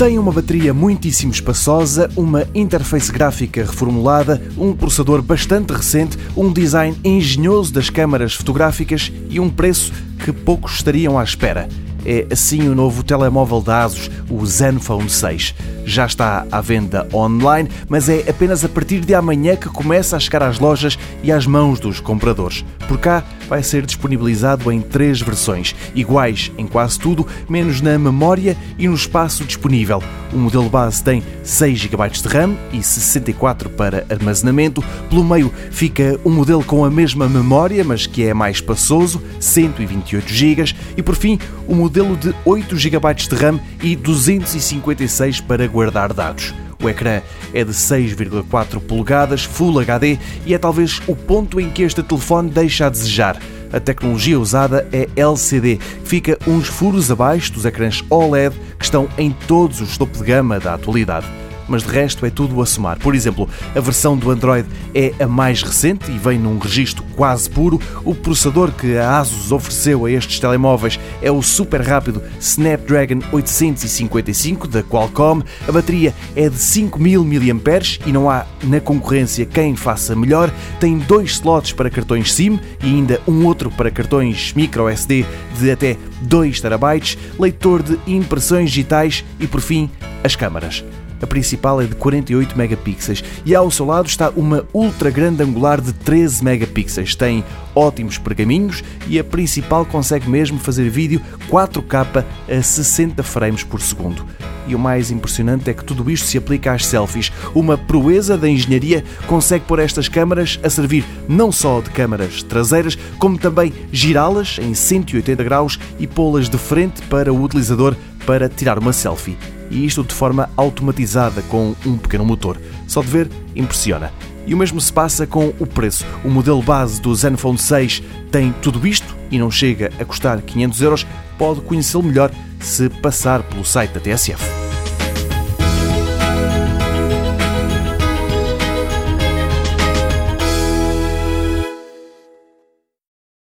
Tem uma bateria muitíssimo espaçosa, uma interface gráfica reformulada, um processador bastante recente, um design engenhoso das câmaras fotográficas e um preço que poucos estariam à espera. É assim o novo telemóvel da ASUS, o Zenfone 6. Já está à venda online, mas é apenas a partir de amanhã que começa a chegar às lojas e às mãos dos compradores. Por cá vai ser disponibilizado em três versões, iguais em quase tudo, menos na memória e no espaço disponível. O modelo base tem 6 GB de RAM e 64 para armazenamento. Pelo meio fica um modelo com a mesma memória, mas que é mais espaçoso, 128 GB. E por fim, o modelo de 8 GB de RAM e 256 para guardar dados. O ecrã é de 6,4 polegadas, Full HD e é talvez o ponto em que este telefone deixa a desejar. A tecnologia usada é LCD, fica uns furos abaixo dos ecrãs OLED que estão em todos os topo de gama da atualidade mas de resto é tudo a somar. Por exemplo, a versão do Android é a mais recente e vem num registro quase puro. O processador que a Asus ofereceu a estes telemóveis é o super rápido Snapdragon 855 da Qualcomm. A bateria é de 5000 mAh e não há na concorrência quem faça melhor. Tem dois slots para cartões SIM e ainda um outro para cartões microSD de até 2 TB, leitor de impressões digitais e, por fim, as câmaras. A principal é de 48 megapixels e ao seu lado está uma ultra grande angular de 13 megapixels. Tem ótimos pergaminhos e a principal consegue mesmo fazer vídeo 4K a 60 frames por segundo. E o mais impressionante é que tudo isto se aplica às selfies. Uma proeza da engenharia consegue pôr estas câmaras a servir não só de câmaras traseiras, como também girá-las em 180 graus e pô-las de frente para o utilizador para tirar uma selfie e isto de forma automatizada com um pequeno motor. Só de ver, impressiona. E o mesmo se passa com o preço. O modelo base do Zenfone 6 tem tudo isto e não chega a custar 500 euros. Pode conhecê-lo melhor se passar pelo site da TSF.